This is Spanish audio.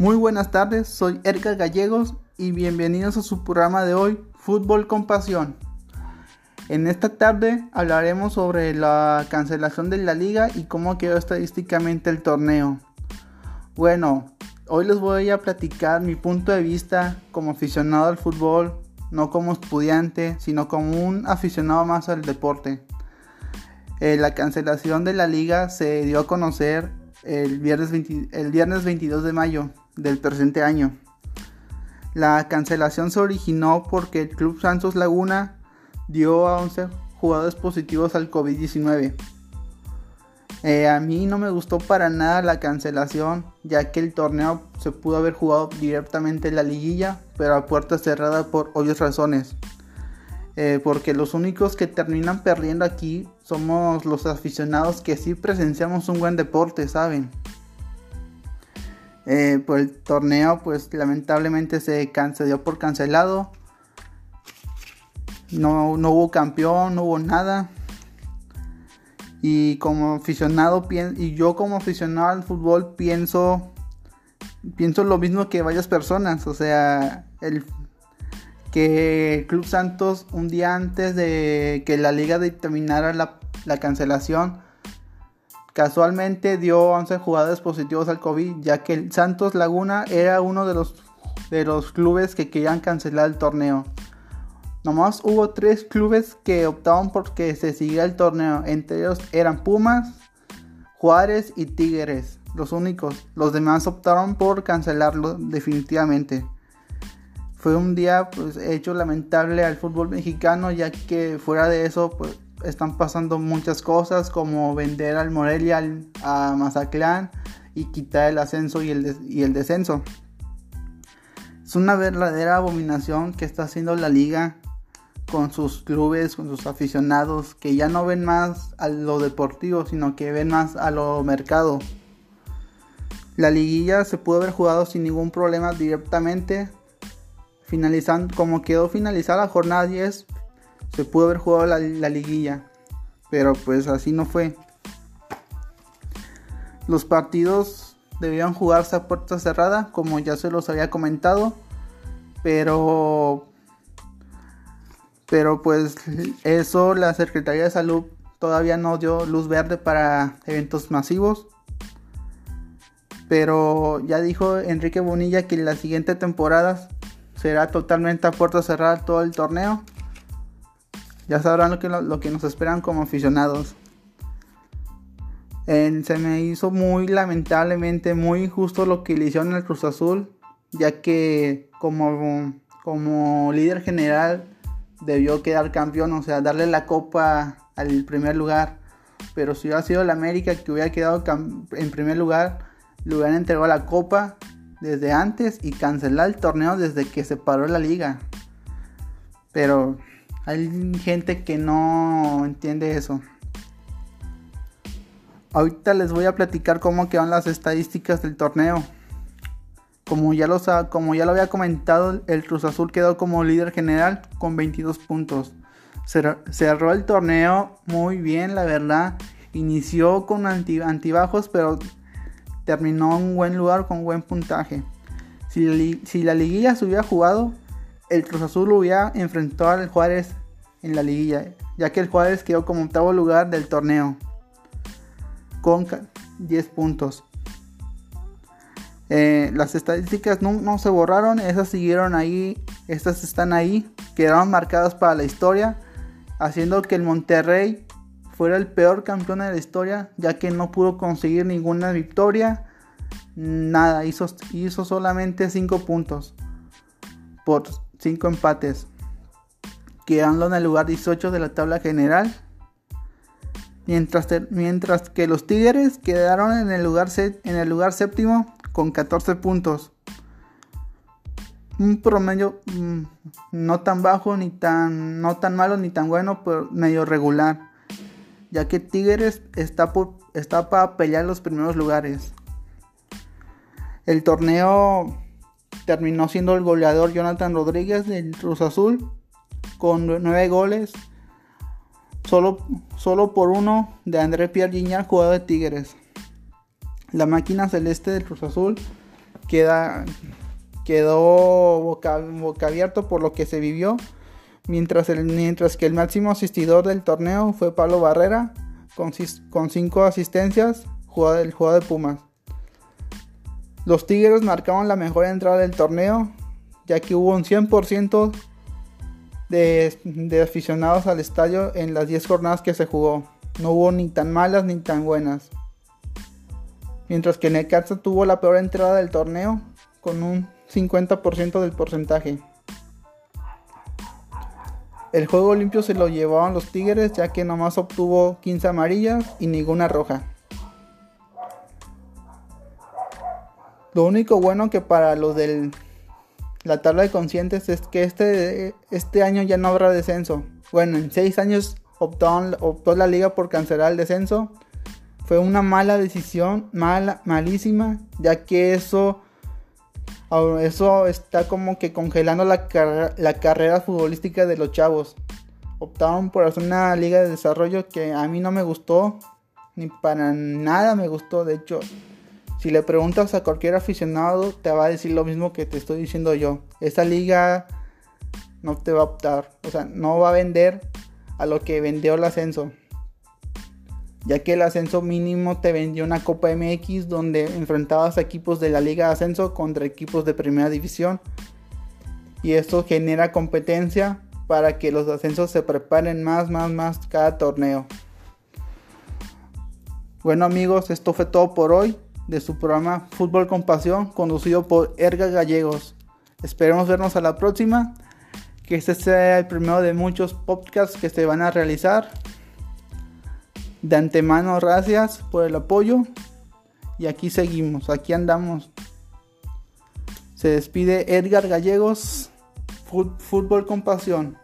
Muy buenas tardes, soy Erika Gallegos y bienvenidos a su programa de hoy, Fútbol con Pasión. En esta tarde hablaremos sobre la cancelación de la liga y cómo quedó estadísticamente el torneo. Bueno, hoy les voy a platicar mi punto de vista como aficionado al fútbol, no como estudiante, sino como un aficionado más al deporte. Eh, la cancelación de la liga se dio a conocer el viernes, el viernes 22 de mayo del presente año. La cancelación se originó porque el Club Santos Laguna dio a 11 jugadores positivos al COVID-19. Eh, a mí no me gustó para nada la cancelación, ya que el torneo se pudo haber jugado directamente en la liguilla, pero a puerta cerrada por obvias razones. Eh, porque los únicos que terminan perdiendo aquí somos los aficionados que sí presenciamos un buen deporte, ¿saben? Eh, pues el torneo pues lamentablemente se dio por cancelado. No, no hubo campeón, no hubo nada. Y como aficionado y yo como aficionado al fútbol pienso pienso lo mismo que varias personas, o sea, el que Club Santos un día antes de que la liga dictaminara la, la cancelación Casualmente dio 11 jugadores positivos al COVID, ya que Santos Laguna era uno de los, de los clubes que querían cancelar el torneo. Nomás hubo tres clubes que optaban por que se siguiera el torneo. Entre ellos eran Pumas, Juárez y Tigres. Los únicos. Los demás optaron por cancelarlo definitivamente. Fue un día pues, hecho lamentable al fútbol mexicano ya que fuera de eso pues, están pasando muchas cosas como vender al Morelia a Mazatlán y quitar el ascenso y el, y el descenso. Es una verdadera abominación que está haciendo la liga con sus clubes, con sus aficionados, que ya no ven más a lo deportivo, sino que ven más a lo mercado. La liguilla se pudo haber jugado sin ningún problema directamente, finalizando como quedó finalizada la jornada 10, se pudo haber jugado la, liguilla, pero pues así no fue. Los partidos debían jugarse a puerta cerrada, como ya se los había comentado, pero pero pues eso la Secretaría de Salud todavía no dio luz verde para eventos masivos. Pero ya dijo Enrique Bonilla que la siguiente temporada será totalmente a puerta cerrada todo el torneo ya sabrán lo que, lo, que nos esperan como aficionados. se me hizo muy lamentablemente muy injusto lo que le hicieron al Cruz Azul, ya que como, como líder general debió quedar campeón, o sea, darle la copa al primer lugar. Pero si hubiera sido el América que hubiera quedado en primer lugar, le hubieran entregado la copa desde antes y cancelar el torneo desde que se paró la liga. Pero hay gente que no entiende eso. Ahorita les voy a platicar cómo quedan las estadísticas del torneo. Como ya, como ya lo había comentado, el Cruz Azul quedó como líder general con 22 puntos. Cerró el torneo muy bien, la verdad. Inició con antibajos, pero terminó en un buen lugar con buen puntaje. Si, si la liguilla se hubiera jugado, el Cruz Azul hubiera enfrentado al Juárez en la liguilla, ya que el Juárez quedó como octavo lugar del torneo con 10 puntos. Eh, las estadísticas no, se borraron, esas siguieron ahí, estas están ahí, quedaron marcadas para la historia, haciendo que el Monterrey fuera el peor campeón de la historia, ya que no pudo conseguir ninguna victoria, nada, hizo, hizo solamente 5 puntos por 5 empates quedando en el lugar 18 de la tabla general. Mientras, mientras que los Tigres quedaron en el, lugar en el lugar séptimo con 14 puntos. Un promedio mm, no tan bajo ni tan no tan malo ni tan bueno, pero medio regular. Ya que Tigres está, está para pelear los primeros lugares. El torneo terminó siendo el goleador Jonathan Rodríguez del Cruz Azul con 9 goles, solo, solo por uno de André Pierre Gignac, jugador de Tigres. La máquina celeste del Cruz Azul queda, quedó boca, abierto por lo que se vivió, mientras, mientras que el máximo asistidor del torneo fue Pablo Barrera, con, con cinco asistencias, jugador, el jugador de Pumas. Los Tigres marcaron la mejor entrada del torneo, ya que hubo un 100% de, aficionados al estadio en las 10 jornadas que se jugó. No hubo ni tan malas ni tan buenas. Mientras que Necaxa tuvo la peor entrada del torneo con un 50% del porcentaje. El juego limpio se lo llevaban los Tigres ya que nomás obtuvo 15 amarillas y ninguna roja. Lo único bueno que para los de la tabla de conscientes es que este, este año ya no habrá descenso. Bueno, en 6 años optó la liga por cancelar el descenso. Fue una mala decisión, mala, malísima, ya que eso, eso está como que congelando la, la carrera futbolística de los chavos. Optaron por hacer una liga de desarrollo que a mí no me gustó, ni para nada me gustó. De hecho, si le preguntas a cualquier aficionado, te va a decir lo mismo que te estoy diciendo yo. Esa liga no te va a optar, o sea, no va a vender a lo que vendió el ascenso. Ya que el ascenso mínimo te vendió una Copa MX donde enfrentabas a equipos de la Liga de Ascenso contra equipos de Primera División. Y esto genera competencia para que los ascensos se preparen más, más, más cada torneo. Bueno amigos, esto fue todo por hoy de su programa Fútbol con Pasión, conducido por Erga Gallegos. Esperemos vernos a la próxima que este sea el primero de muchos podcasts que se van a realizar. De antemano, gracias por el apoyo. Y aquí seguimos, aquí andamos. Se despide Edgar Gallegos, Fútbol con Pasión.